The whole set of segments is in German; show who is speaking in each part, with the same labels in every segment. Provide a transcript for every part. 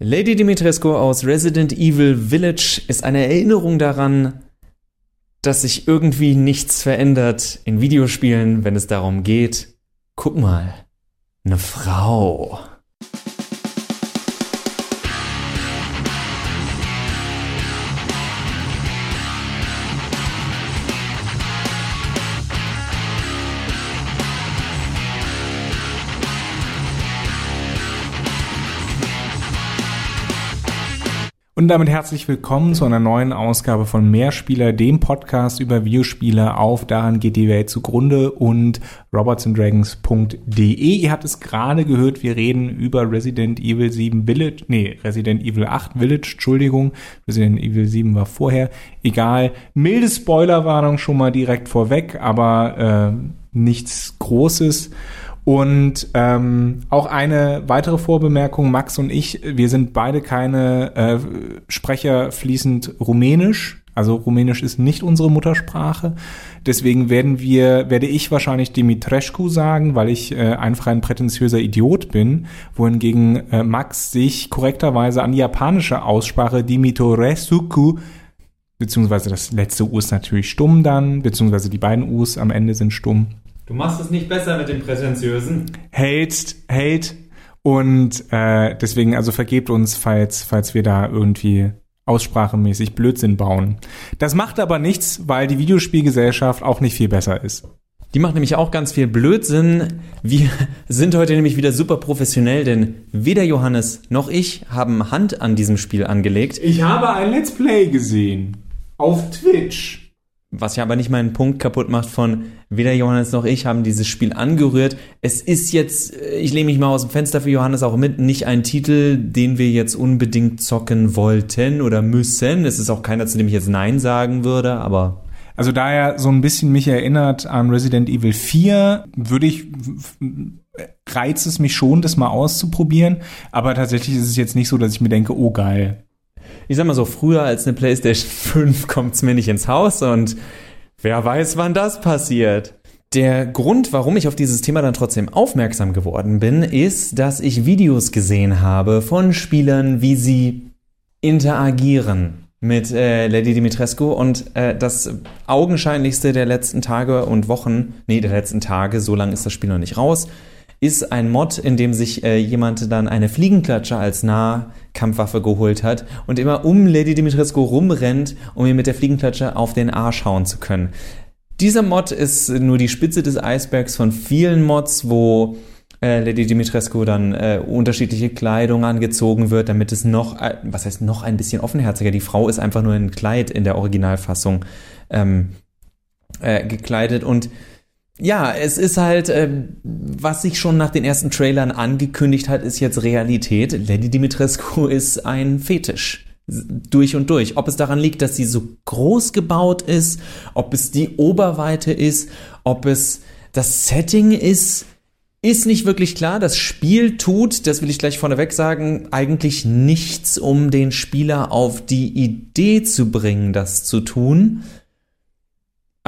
Speaker 1: Lady Dimitrescu aus Resident Evil Village ist eine Erinnerung daran, dass sich irgendwie nichts verändert in Videospielen, wenn es darum geht. Guck mal, eine Frau.
Speaker 2: Und damit herzlich willkommen zu einer neuen Ausgabe von Mehrspieler, dem Podcast über Videospiele auf Daran geht die Welt zugrunde und robotsanddragons.de. Ihr habt es gerade gehört, wir reden über Resident Evil 7 Village, nee, Resident Evil 8 Village, Entschuldigung, Resident Evil 7 war vorher. Egal, milde Spoilerwarnung schon mal direkt vorweg, aber äh, nichts Großes. Und ähm, auch eine weitere Vorbemerkung, Max und ich, wir sind beide keine äh, Sprecher fließend Rumänisch. Also Rumänisch ist nicht unsere Muttersprache. Deswegen werden wir, werde ich wahrscheinlich Dimitrescu sagen, weil ich äh, einfach ein prätentiöser Idiot bin, wohingegen äh, Max sich korrekterweise an die japanische Aussprache Dimitoresuku beziehungsweise das letzte U ist natürlich stumm dann, beziehungsweise die beiden U's am Ende sind stumm.
Speaker 1: Du machst es nicht besser mit dem Prätentiösen.
Speaker 2: Hate, hate. Und äh, deswegen, also vergebt uns, falls, falls wir da irgendwie aussprachemäßig Blödsinn bauen. Das macht aber nichts, weil die Videospielgesellschaft auch nicht viel besser ist.
Speaker 1: Die macht nämlich auch ganz viel Blödsinn. Wir sind heute nämlich wieder super professionell, denn weder Johannes noch ich haben Hand an diesem Spiel angelegt.
Speaker 2: Ich habe ein Let's Play gesehen. Auf Twitch.
Speaker 1: Was ja aber nicht meinen Punkt kaputt macht von weder Johannes noch ich haben dieses Spiel angerührt. Es ist jetzt, ich lehne mich mal aus dem Fenster für Johannes auch mit, nicht ein Titel, den wir jetzt unbedingt zocken wollten oder müssen. Es ist auch keiner, zu dem ich jetzt Nein sagen würde, aber
Speaker 2: also da er so ein bisschen mich erinnert an Resident Evil 4, würde ich reizt es mich schon, das mal auszuprobieren. Aber tatsächlich ist es jetzt nicht so, dass ich mir denke, oh geil,
Speaker 1: ich sag mal so, früher als eine PlayStation 5 kommt's mir nicht ins Haus und wer weiß, wann das passiert. Der Grund, warum ich auf dieses Thema dann trotzdem aufmerksam geworden bin, ist, dass ich Videos gesehen habe von Spielern, wie sie interagieren mit äh, Lady Dimitrescu und äh, das augenscheinlichste der letzten Tage und Wochen, nee, der letzten Tage, so lange ist das Spiel noch nicht raus, ist ein Mod, in dem sich äh, jemand dann eine Fliegenklatsche als Nahkampfwaffe geholt hat und immer um Lady Dimitrescu rumrennt, um ihr mit der Fliegenklatsche auf den Arsch hauen zu können. Dieser Mod ist nur die Spitze des Eisbergs von vielen Mods, wo äh, Lady Dimitrescu dann äh, unterschiedliche Kleidung angezogen wird, damit es noch, äh, was heißt noch ein bisschen offenherziger. Die Frau ist einfach nur in Kleid in der Originalfassung ähm, äh, gekleidet und ja, es ist halt, äh, was sich schon nach den ersten Trailern angekündigt hat, ist jetzt Realität. Lady Dimitrescu ist ein Fetisch. Durch und durch. Ob es daran liegt, dass sie so groß gebaut ist, ob es die Oberweite ist, ob es das Setting ist, ist nicht wirklich klar. Das Spiel tut, das will ich gleich vorneweg sagen, eigentlich nichts, um den Spieler auf die Idee zu bringen, das zu tun.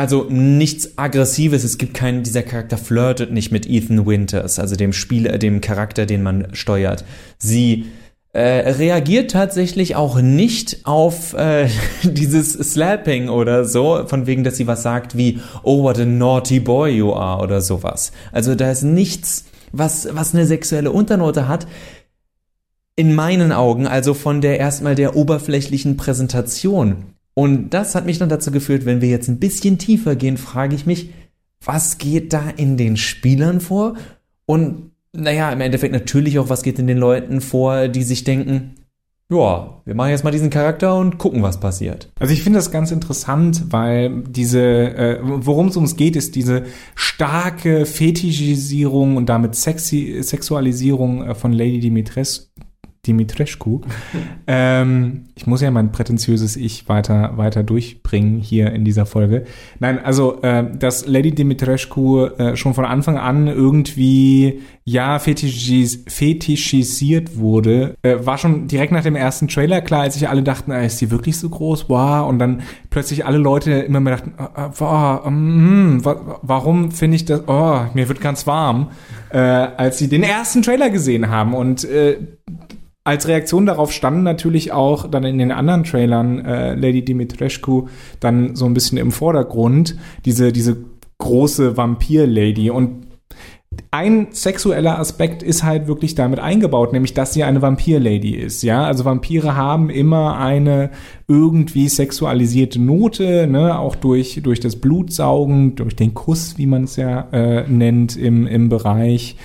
Speaker 1: Also nichts Aggressives, es gibt keinen, dieser Charakter flirtet nicht mit Ethan Winters, also dem Spieler, dem Charakter, den man steuert. Sie äh, reagiert tatsächlich auch nicht auf äh, dieses Slapping oder so, von wegen, dass sie was sagt wie, oh, what a naughty boy you are oder sowas. Also da ist nichts, was, was eine sexuelle Unternote hat. In meinen Augen, also von der erstmal der oberflächlichen Präsentation. Und das hat mich dann dazu geführt, wenn wir jetzt ein bisschen tiefer gehen, frage ich mich, was geht da in den Spielern vor? Und naja, im Endeffekt natürlich auch, was geht in den Leuten vor, die sich denken, ja, wir machen jetzt mal diesen Charakter und gucken, was passiert.
Speaker 2: Also ich finde das ganz interessant, weil diese, äh, worum es ums geht, ist diese starke Fetischisierung und damit Sexi Sexualisierung äh, von Lady Dimitrescu Dimitrescu. ähm, ich muss ja mein prätentiöses Ich weiter, weiter durchbringen hier in dieser Folge. Nein, also, äh, dass Lady Dimitrescu äh, schon von Anfang an irgendwie, ja, fetischis fetischisiert wurde, äh, war schon direkt nach dem ersten Trailer klar, als sich alle dachten, ah, ist sie wirklich so groß? Wow. Und dann plötzlich alle Leute immer mehr dachten, oh, oh, mm, warum finde ich das, oh, mir wird ganz warm, äh, als sie den ersten Trailer gesehen haben. Und äh, als Reaktion darauf standen natürlich auch dann in den anderen Trailern äh, Lady Dimitrescu dann so ein bisschen im Vordergrund, diese, diese große Vampir-Lady. Und ein sexueller Aspekt ist halt wirklich damit eingebaut, nämlich dass sie eine Vampir-Lady ist. Ja, also Vampire haben immer eine irgendwie sexualisierte Note, ne, auch durch durch das Blutsaugen, durch den Kuss, wie man es ja äh, nennt im im Bereich.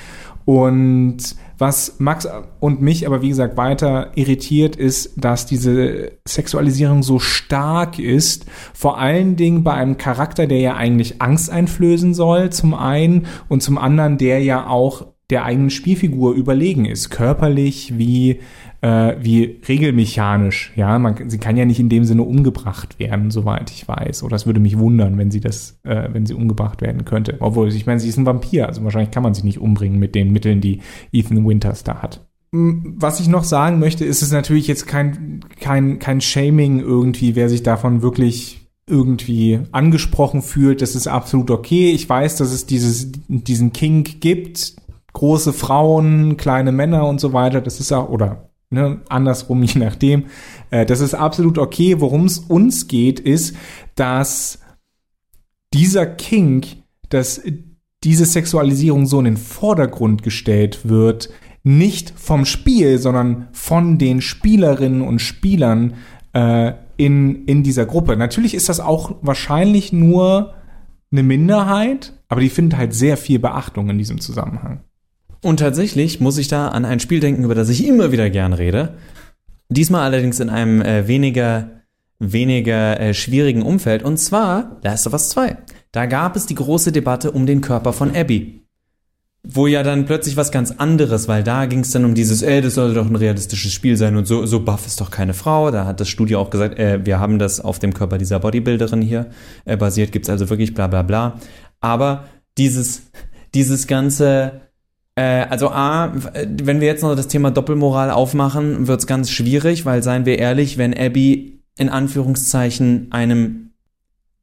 Speaker 2: Und was Max und mich aber wie gesagt weiter irritiert ist, dass diese Sexualisierung so stark ist, vor allen Dingen bei einem Charakter, der ja eigentlich Angst einflößen soll, zum einen und zum anderen, der ja auch der eigenen Spielfigur überlegen ist, körperlich wie äh, wie regelmechanisch. Ja, man, sie kann ja nicht in dem Sinne umgebracht werden, soweit ich weiß. Oder es würde mich wundern, wenn sie das, äh, wenn sie umgebracht werden könnte. Obwohl, ich meine, sie ist ein Vampir, also wahrscheinlich kann man sie nicht umbringen mit den Mitteln, die Ethan Winters da hat. Was ich noch sagen möchte, ist es natürlich jetzt kein, kein, kein Shaming irgendwie, wer sich davon wirklich irgendwie angesprochen fühlt, das ist absolut okay. Ich weiß, dass es dieses, diesen Kink gibt, große Frauen, kleine Männer und so weiter. Das ist auch, oder ne, andersrum, je nachdem. Äh, das ist absolut okay. Worum es uns geht, ist, dass dieser Kink, dass diese Sexualisierung so in den Vordergrund gestellt wird, nicht vom Spiel, sondern von den Spielerinnen und Spielern äh, in, in dieser Gruppe. Natürlich ist das auch wahrscheinlich nur eine Minderheit, aber die findet halt sehr viel Beachtung in diesem Zusammenhang.
Speaker 1: Und tatsächlich muss ich da an ein Spiel denken, über das ich immer wieder gern rede. Diesmal allerdings in einem äh, weniger, weniger äh, schwierigen Umfeld. Und zwar Last of Us 2. Da gab es die große Debatte um den Körper von Abby. Wo ja dann plötzlich was ganz anderes, weil da ging es dann um dieses, ey, das soll doch ein realistisches Spiel sein und so, so buff ist doch keine Frau. Da hat das Studio auch gesagt, äh, wir haben das auf dem Körper dieser Bodybuilderin hier äh, basiert, gibt's also wirklich bla bla bla. Aber dieses, dieses ganze, also A, wenn wir jetzt noch das Thema Doppelmoral aufmachen, wird's ganz schwierig, weil seien wir ehrlich, wenn Abby in Anführungszeichen einem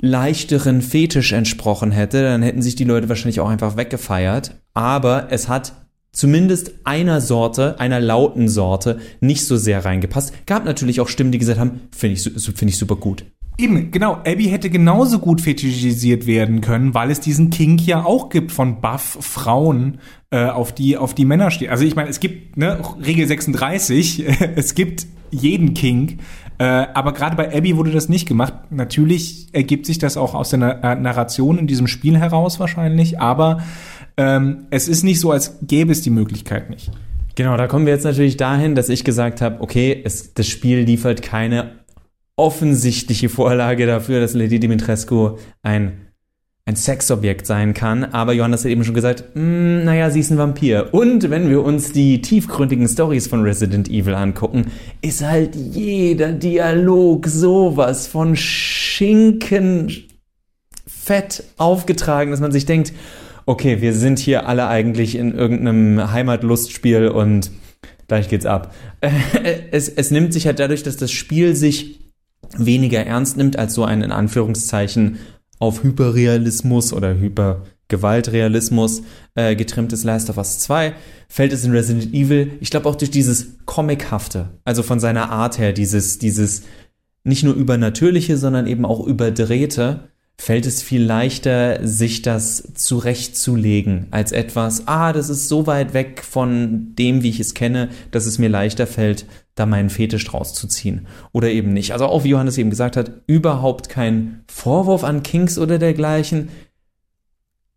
Speaker 1: leichteren Fetisch entsprochen hätte, dann hätten sich die Leute wahrscheinlich auch einfach weggefeiert. Aber es hat zumindest einer Sorte, einer lauten Sorte, nicht so sehr reingepasst. Gab natürlich auch Stimmen, die gesagt haben, finde ich, finde ich super gut.
Speaker 2: Eben, genau. Abby hätte genauso gut fetischisiert werden können, weil es diesen Kink ja auch gibt von Buff Frauen, äh, auf die auf die Männer stehen. Also ich meine, es gibt ne, Regel 36, es gibt jeden Kink, äh, aber gerade bei Abby wurde das nicht gemacht. Natürlich ergibt sich das auch aus der Na Narration in diesem Spiel heraus wahrscheinlich, aber ähm, es ist nicht so, als gäbe es die Möglichkeit nicht.
Speaker 1: Genau, da kommen wir jetzt natürlich dahin, dass ich gesagt habe, okay, es, das Spiel liefert keine offensichtliche Vorlage dafür, dass Lady Dimitrescu ein, ein Sexobjekt sein kann. Aber Johannes hat eben schon gesagt, mm, naja, sie ist ein Vampir. Und wenn wir uns die tiefgründigen Stories von Resident Evil angucken, ist halt jeder Dialog sowas von Schinken fett aufgetragen, dass man sich denkt, okay, wir sind hier alle eigentlich in irgendeinem Heimatlustspiel und gleich geht's ab. Es, es nimmt sich halt dadurch, dass das Spiel sich weniger ernst nimmt als so ein in Anführungszeichen auf Hyperrealismus oder Hypergewaltrealismus äh, getrimmtes Last of Us 2, fällt es in Resident Evil, ich glaube auch durch dieses Comichafte, also von seiner Art her, dieses, dieses nicht nur übernatürliche, sondern eben auch überdrehte, fällt es viel leichter, sich das zurechtzulegen, als etwas, ah, das ist so weit weg von dem, wie ich es kenne, dass es mir leichter fällt, da meinen Fetisch draus zu ziehen. Oder eben nicht. Also auch wie Johannes eben gesagt hat, überhaupt kein Vorwurf an Kings oder dergleichen.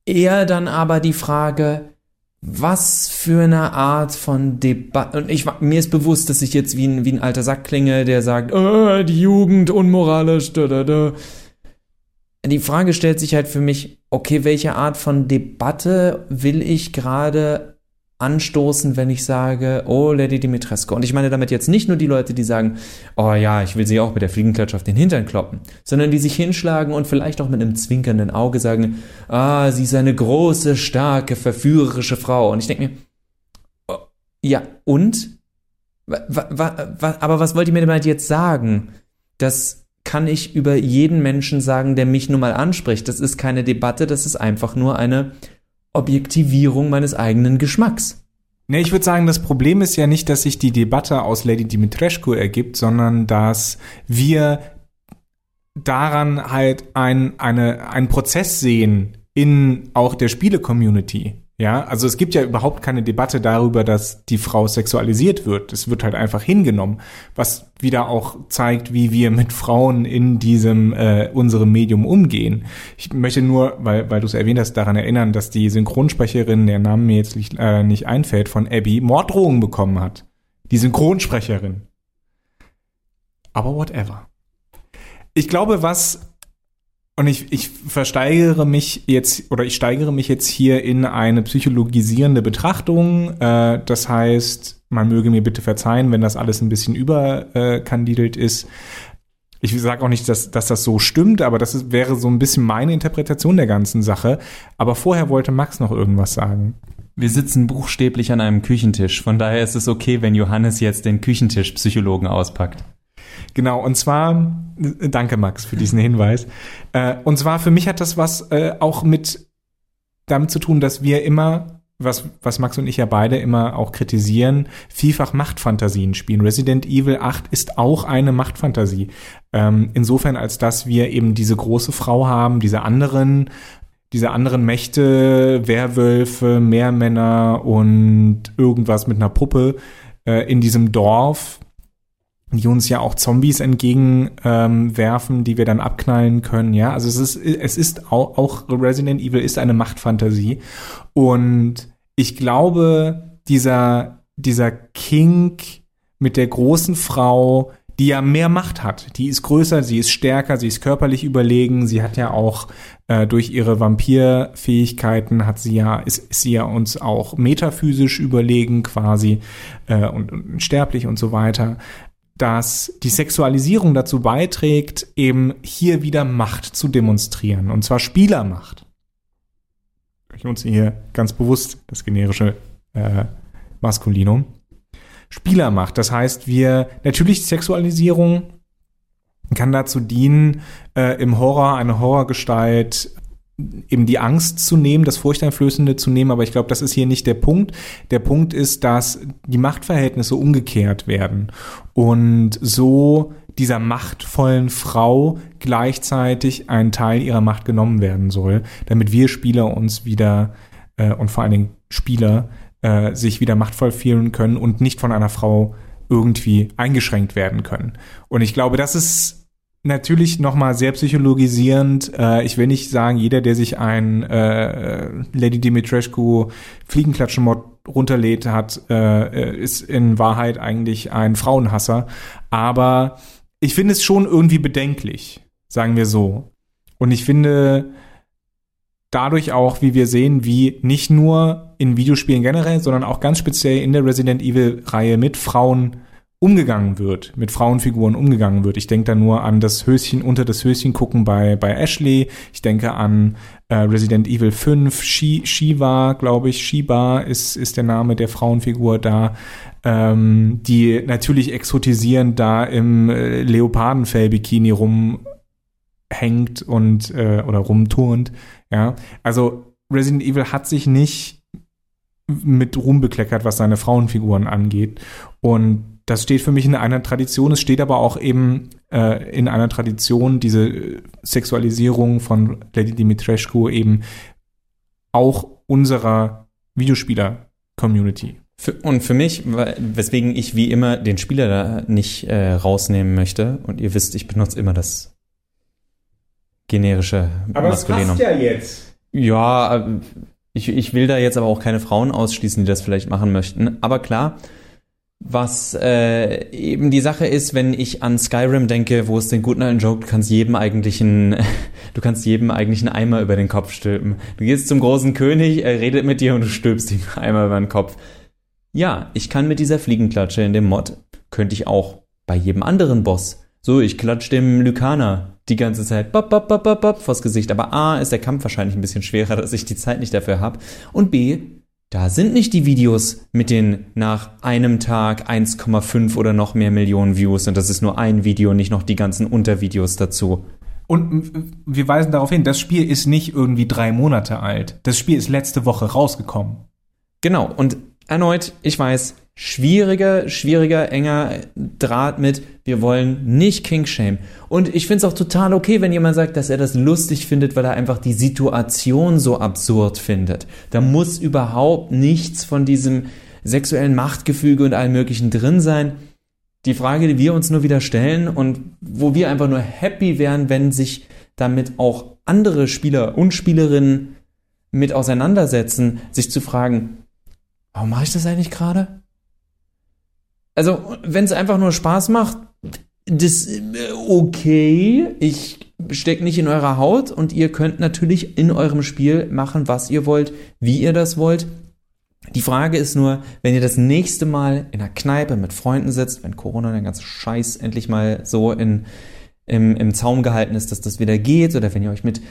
Speaker 1: Eher dann aber die Frage, was für eine Art von Debatte. Und ich, mir ist bewusst, dass ich jetzt wie ein, wie ein alter Sack klinge, der sagt, oh, die Jugend unmoralisch, da, da, da. Die Frage stellt sich halt für mich, okay, welche Art von Debatte will ich gerade anstoßen, wenn ich sage, oh, Lady Dimitrescu. Und ich meine damit jetzt nicht nur die Leute, die sagen, oh ja, ich will sie auch mit der Fliegenklatsche auf den Hintern kloppen, sondern die sich hinschlagen und vielleicht auch mit einem zwinkernden Auge sagen, ah, sie ist eine große, starke, verführerische Frau. Und ich denke mir, oh, ja, und? aber was wollt ihr mir damit jetzt sagen? Das kann ich über jeden Menschen sagen, der mich nun mal anspricht. Das ist keine Debatte, das ist einfach nur eine Objektivierung meines eigenen Geschmacks.
Speaker 2: Ne, ich würde sagen, das Problem ist ja nicht, dass sich die Debatte aus Lady Dimitrescu ergibt, sondern dass wir daran halt ein, eine, einen Prozess sehen in auch der Spiele-Community. Ja, also es gibt ja überhaupt keine Debatte darüber, dass die Frau sexualisiert wird. Es wird halt einfach hingenommen, was wieder auch zeigt, wie wir mit Frauen in diesem äh, unserem Medium umgehen. Ich möchte nur, weil weil du es erwähnt hast, daran erinnern, dass die Synchronsprecherin, der Name mir jetzt nicht, äh, nicht einfällt, von Abby Morddrohungen bekommen hat. Die Synchronsprecherin. Aber whatever. Ich glaube, was und ich, ich versteigere mich jetzt oder ich steigere mich jetzt hier in eine psychologisierende Betrachtung. Äh, das heißt, man möge mir bitte verzeihen, wenn das alles ein bisschen überkandidelt ist. Ich sage auch nicht, dass, dass das so stimmt, aber das ist, wäre so ein bisschen meine Interpretation der ganzen Sache. Aber vorher wollte Max noch irgendwas sagen.
Speaker 1: Wir sitzen buchstäblich an einem Küchentisch. Von daher ist es okay, wenn Johannes jetzt den Küchentisch-Psychologen auspackt.
Speaker 2: Genau, und zwar, danke Max für diesen Hinweis. Äh, und zwar für mich hat das was äh, auch mit damit zu tun, dass wir immer, was, was Max und ich ja beide immer auch kritisieren, vielfach Machtfantasien spielen. Resident Evil 8 ist auch eine Machtfantasie. Ähm, insofern, als dass wir eben diese große Frau haben, diese anderen diese anderen Mächte, Werwölfe, Meermänner und irgendwas mit einer Puppe äh, in diesem Dorf, die uns ja auch Zombies entgegenwerfen, ähm, die wir dann abknallen können. Ja, also es ist, es ist auch, auch Resident Evil ist eine Machtfantasie und ich glaube, dieser dieser King mit der großen Frau, die ja mehr Macht hat. Die ist größer, sie ist stärker, sie ist körperlich überlegen. Sie hat ja auch äh, durch ihre Vampirfähigkeiten hat sie ja ist, ist sie ja uns auch metaphysisch überlegen quasi äh, und, und sterblich und so weiter dass die Sexualisierung dazu beiträgt, eben hier wieder Macht zu demonstrieren. Und zwar Spielermacht. Ich nutze hier ganz bewusst das generische äh, Maskulinum. Spielermacht. Das heißt, wir natürlich Sexualisierung kann dazu dienen, äh, im Horror eine Horrorgestalt eben die Angst zu nehmen, das Furchteinflößende zu nehmen, aber ich glaube, das ist hier nicht der Punkt. Der Punkt ist, dass die Machtverhältnisse umgekehrt werden und so dieser machtvollen Frau gleichzeitig ein Teil ihrer Macht genommen werden soll, damit wir Spieler uns wieder äh, und vor allen Dingen Spieler äh, sich wieder machtvoll fühlen können und nicht von einer Frau irgendwie eingeschränkt werden können. Und ich glaube, das ist natürlich nochmal sehr psychologisierend. Äh, ich will nicht sagen, jeder, der sich ein äh, Lady Dimitrescu Fliegenklatschen-Mod runterlädt, hat, äh, ist in Wahrheit eigentlich ein Frauenhasser. Aber ich finde es schon irgendwie bedenklich, sagen wir so. Und ich finde dadurch auch, wie wir sehen, wie nicht nur in Videospielen generell, sondern auch ganz speziell in der Resident Evil-Reihe mit Frauen umgegangen wird, mit Frauenfiguren umgegangen wird. Ich denke da nur an das Höschen, unter das Höschen gucken bei, bei Ashley. Ich denke an äh, Resident Evil 5, Shi, Shiva, glaube ich, Shiba ist, ist der Name der Frauenfigur da, ähm, die natürlich exotisierend da im äh, Leopardenfell-Bikini rumhängt und äh, oder rumturnt. Ja, also Resident Evil hat sich nicht mit Ruhm bekleckert, was seine Frauenfiguren angeht. Und das steht für mich in einer Tradition. Es steht aber auch eben äh, in einer Tradition, diese Sexualisierung von Lady Dimitrescu eben auch unserer Videospieler-Community.
Speaker 1: Und für mich, weswegen ich wie immer den Spieler da nicht äh, rausnehmen möchte, und ihr wisst, ich benutze immer das generische
Speaker 2: aber Maskulinum. Aber das passt ja jetzt.
Speaker 1: Ja, äh, ich, ich will da jetzt aber auch keine Frauen ausschließen, die das vielleicht machen möchten. Aber klar, was äh, eben die Sache ist, wenn ich an Skyrim denke, wo es den guten alten Joke, du kannst jedem eigentlich einen, du kannst jedem eigentlich einen Eimer über den Kopf stülpen. Du gehst zum großen König, er redet mit dir und du stülpst ihm einen Eimer über den Kopf. Ja, ich kann mit dieser Fliegenklatsche in dem Mod, könnte ich auch bei jedem anderen Boss. So, ich klatsch dem Lykaner die ganze Zeit bop, bop, bop, bop, bop vors Gesicht. Aber A, ist der Kampf wahrscheinlich ein bisschen schwerer, dass ich die Zeit nicht dafür habe. Und B, da sind nicht die Videos mit den nach einem Tag 1,5 oder noch mehr Millionen Views und das ist nur ein Video, nicht noch die ganzen Untervideos dazu.
Speaker 2: Und wir weisen darauf hin, das Spiel ist nicht irgendwie drei Monate alt. Das Spiel ist letzte Woche rausgekommen.
Speaker 1: Genau, und erneut, ich weiß, schwieriger, schwieriger, enger Draht mit, wir wollen nicht King Shame. Und ich finde es auch total okay, wenn jemand sagt, dass er das lustig findet, weil er einfach die Situation so absurd findet. Da muss überhaupt nichts von diesem sexuellen Machtgefüge und allem Möglichen drin sein. Die Frage, die wir uns nur wieder stellen und wo wir einfach nur happy wären, wenn sich damit auch andere Spieler und Spielerinnen mit auseinandersetzen, sich zu fragen, warum mache ich das eigentlich gerade? Also, wenn es einfach nur Spaß macht, das äh, okay. Ich stecke nicht in eurer Haut und ihr könnt natürlich in eurem Spiel machen, was ihr wollt, wie ihr das wollt. Die Frage ist nur, wenn ihr das nächste Mal in einer Kneipe mit Freunden sitzt, wenn Corona den ganzen Scheiß endlich mal so in, im, im Zaum gehalten ist, dass das wieder geht, oder wenn ihr euch mit,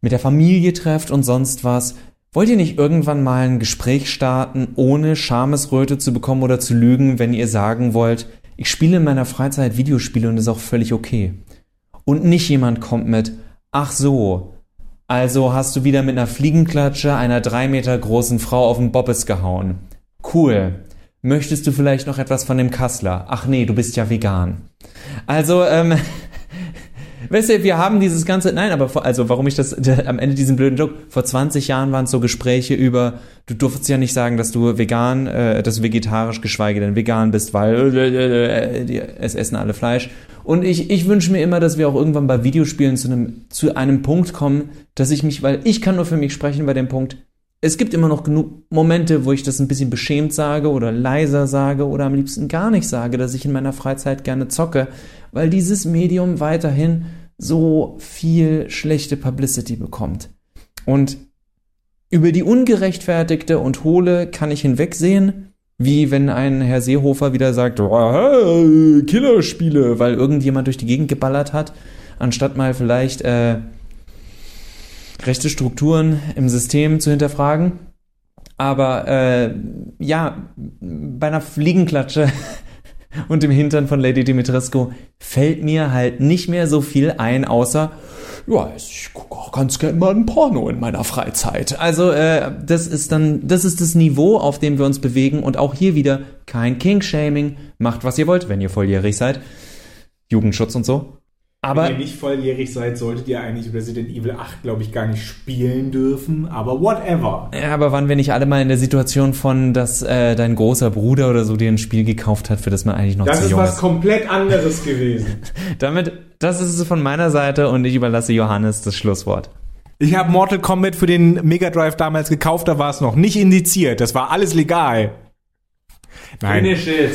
Speaker 1: mit der Familie trefft und sonst was, wollt ihr nicht irgendwann mal ein Gespräch starten, ohne Schamesröte zu bekommen oder zu lügen, wenn ihr sagen wollt, ich spiele in meiner Freizeit Videospiele und ist auch völlig okay. Und nicht jemand kommt mit, ach so, also hast du wieder mit einer Fliegenklatsche einer drei Meter großen Frau auf den Bobbes gehauen. Cool. Möchtest du vielleicht noch etwas von dem Kassler? Ach nee, du bist ja vegan. Also, ähm, weißt du, wir haben dieses ganze, nein, aber vor, also warum ich das am Ende diesen blöden Joke, vor 20 Jahren waren es so Gespräche über, du durftest ja nicht sagen, dass du vegan, äh, dass du vegetarisch, geschweige denn vegan bist, weil äh, äh, äh, es essen alle Fleisch. Und ich, ich wünsche mir immer, dass wir auch irgendwann bei Videospielen zu einem, zu einem Punkt kommen, dass ich mich, weil ich kann nur für mich sprechen bei dem Punkt, es gibt immer noch genug Momente, wo ich das ein bisschen beschämt sage oder leiser sage oder am liebsten gar nicht sage, dass ich in meiner Freizeit gerne zocke, weil dieses Medium weiterhin so viel schlechte Publicity bekommt. Und über die ungerechtfertigte und hohle kann ich hinwegsehen, wie wenn ein Herr Seehofer wieder sagt, oh, Killerspiele, weil irgendjemand durch die Gegend geballert hat, anstatt mal vielleicht äh, rechte Strukturen im System zu hinterfragen. Aber äh, ja, bei einer Fliegenklatsche und dem Hintern von Lady Dimitrescu fällt mir halt nicht mehr so viel ein, außer ja, ich gucke auch ganz gerne mal ein Porno in meiner Freizeit. Also äh, das ist dann, das ist das Niveau, auf dem wir uns bewegen und auch hier wieder kein King-Shaming. Macht, was ihr wollt, wenn ihr volljährig seid. Jugendschutz und so. Aber
Speaker 2: Wenn ihr nicht volljährig seid, solltet ihr eigentlich Resident Evil 8, glaube ich, gar nicht spielen dürfen. Aber whatever.
Speaker 1: Ja, aber waren wir nicht alle mal in der Situation von, dass äh, dein großer Bruder oder so dir ein Spiel gekauft hat, für das man eigentlich noch
Speaker 2: Das
Speaker 1: zu
Speaker 2: ist
Speaker 1: jung
Speaker 2: was
Speaker 1: ist?
Speaker 2: komplett anderes gewesen.
Speaker 1: Damit, das ist es von meiner Seite und ich überlasse Johannes das Schlusswort.
Speaker 2: Ich habe Mortal Kombat für den Mega Drive damals gekauft, da war es noch nicht indiziert. Das war alles legal. Nein, finish,
Speaker 1: it.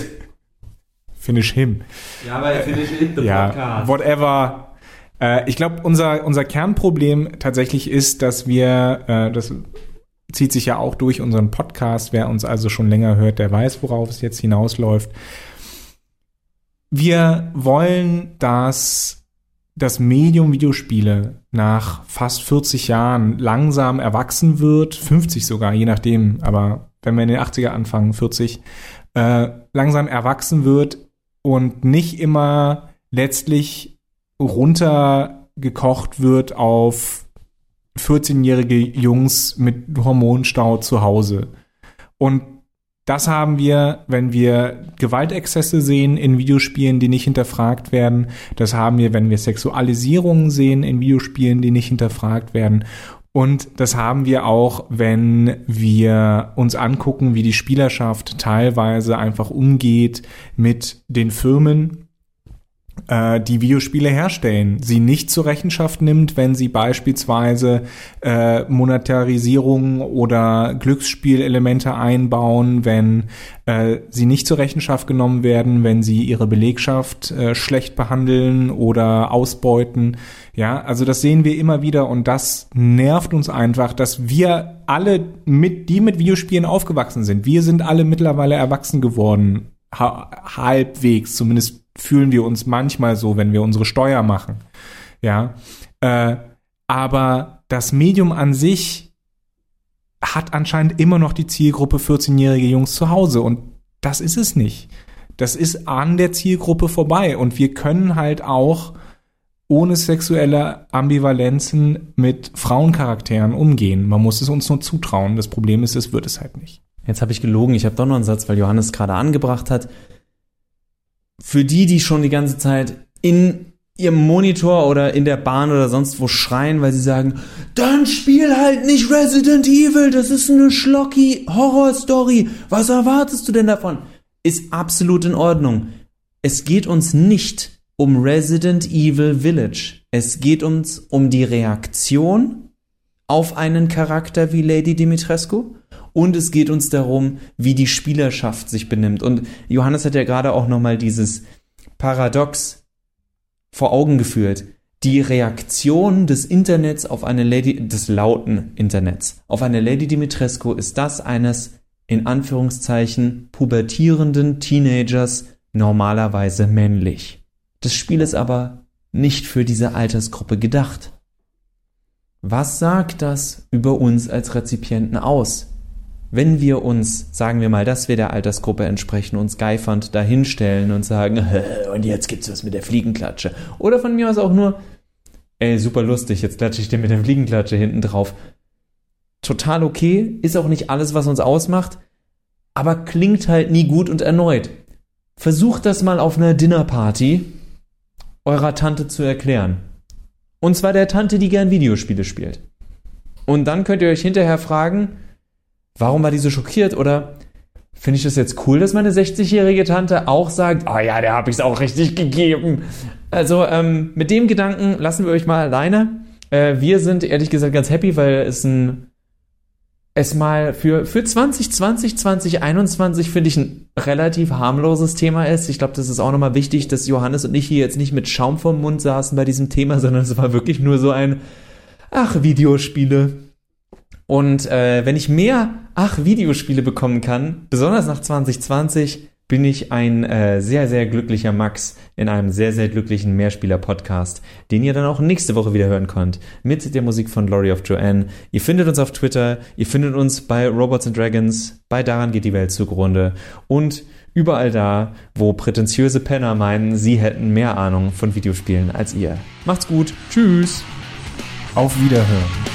Speaker 2: Him.
Speaker 1: Ja, aber finish it, the
Speaker 2: Ja, whatever. Äh, ich glaube, unser, unser Kernproblem tatsächlich ist, dass wir, äh, das zieht sich ja auch durch unseren Podcast, wer uns also schon länger hört, der weiß, worauf es jetzt hinausläuft. Wir wollen, dass das Medium Videospiele nach fast 40 Jahren langsam erwachsen wird, 50 sogar, je nachdem, aber wenn wir in den 80er anfangen, 40, äh, langsam erwachsen wird und nicht immer letztlich runtergekocht wird auf 14-jährige Jungs mit Hormonstau zu Hause. Und das haben wir, wenn wir Gewaltexzesse sehen in Videospielen, die nicht hinterfragt werden. Das haben wir, wenn wir Sexualisierungen sehen in Videospielen, die nicht hinterfragt werden. Und das haben wir auch, wenn wir uns angucken, wie die Spielerschaft teilweise einfach umgeht mit den Firmen, die Videospiele herstellen, sie nicht zur Rechenschaft nimmt, wenn sie beispielsweise äh, Monetarisierung oder Glücksspielelemente einbauen, wenn äh, sie nicht zur Rechenschaft genommen werden, wenn sie ihre Belegschaft äh, schlecht behandeln oder ausbeuten. Ja, also das sehen wir immer wieder und das nervt uns einfach, dass wir alle mit, die mit Videospielen aufgewachsen sind, wir sind alle mittlerweile erwachsen geworden, halbwegs, zumindest fühlen wir uns manchmal so, wenn wir unsere Steuer machen. Ja, äh, aber das Medium an sich hat anscheinend immer noch die Zielgruppe 14-jährige Jungs zu Hause und das ist es nicht. Das ist an der Zielgruppe vorbei und wir können halt auch ohne sexuelle Ambivalenzen mit Frauencharakteren umgehen. Man muss es uns nur zutrauen. Das Problem ist, es wird es halt nicht.
Speaker 1: Jetzt habe ich gelogen, ich habe doch noch einen Satz, weil Johannes gerade angebracht hat. Für die, die schon die ganze Zeit in ihrem Monitor oder in der Bahn oder sonst wo schreien, weil sie sagen, dann spiel halt nicht Resident Evil, das ist eine schlocky Horror-Story. Was erwartest du denn davon? Ist absolut in Ordnung. Es geht uns nicht um Resident Evil Village. Es geht uns um die Reaktion auf einen Charakter wie Lady Dimitrescu und es geht uns darum, wie die Spielerschaft sich benimmt. Und Johannes hat ja gerade auch nochmal dieses Paradox vor Augen geführt. Die Reaktion des Internets auf eine Lady, des lauten Internets, auf eine Lady Dimitrescu ist das eines, in Anführungszeichen, pubertierenden Teenagers normalerweise männlich. Das Spiel ist aber nicht für diese Altersgruppe gedacht. Was sagt das über uns als Rezipienten aus? wenn wir uns, sagen wir mal, dass wir der Altersgruppe entsprechen, uns geifernd dahinstellen und sagen, und jetzt gibt's was mit der Fliegenklatsche. Oder von mir aus auch nur, ey, super lustig, jetzt klatsche ich dir mit der Fliegenklatsche hinten drauf. Total okay, ist auch nicht alles, was uns ausmacht, aber klingt halt nie gut und erneut. Versucht das mal auf einer Dinnerparty eurer Tante zu erklären. Und zwar der Tante, die gern Videospiele spielt. Und dann könnt ihr euch hinterher fragen, Warum war die so schockiert? Oder finde ich das jetzt cool, dass meine 60-jährige Tante auch sagt, oh ja, der habe ich es auch richtig gegeben. Also ähm, mit dem Gedanken lassen wir euch mal alleine. Äh, wir sind ehrlich gesagt ganz happy, weil es ein es mal für, für 2020, 2021 finde ich ein relativ harmloses Thema ist. Ich glaube, das ist auch nochmal wichtig, dass Johannes und ich hier jetzt nicht mit Schaum vom Mund saßen bei diesem Thema, sondern es war wirklich nur so ein, ach, Videospiele. Und äh, wenn ich mehr Ach Videospiele bekommen kann, besonders nach 2020, bin ich ein äh, sehr, sehr glücklicher Max in einem sehr, sehr glücklichen Mehrspieler-Podcast, den ihr dann auch nächste Woche wieder hören könnt, mit der Musik von Laurie of Joanne. Ihr findet uns auf Twitter, ihr findet uns bei Robots and Dragons, bei Daran geht die Welt zugrunde und überall da, wo prätentiöse Penner meinen, sie hätten mehr Ahnung von Videospielen als ihr. Macht's gut, tschüss!
Speaker 2: Auf Wiederhören!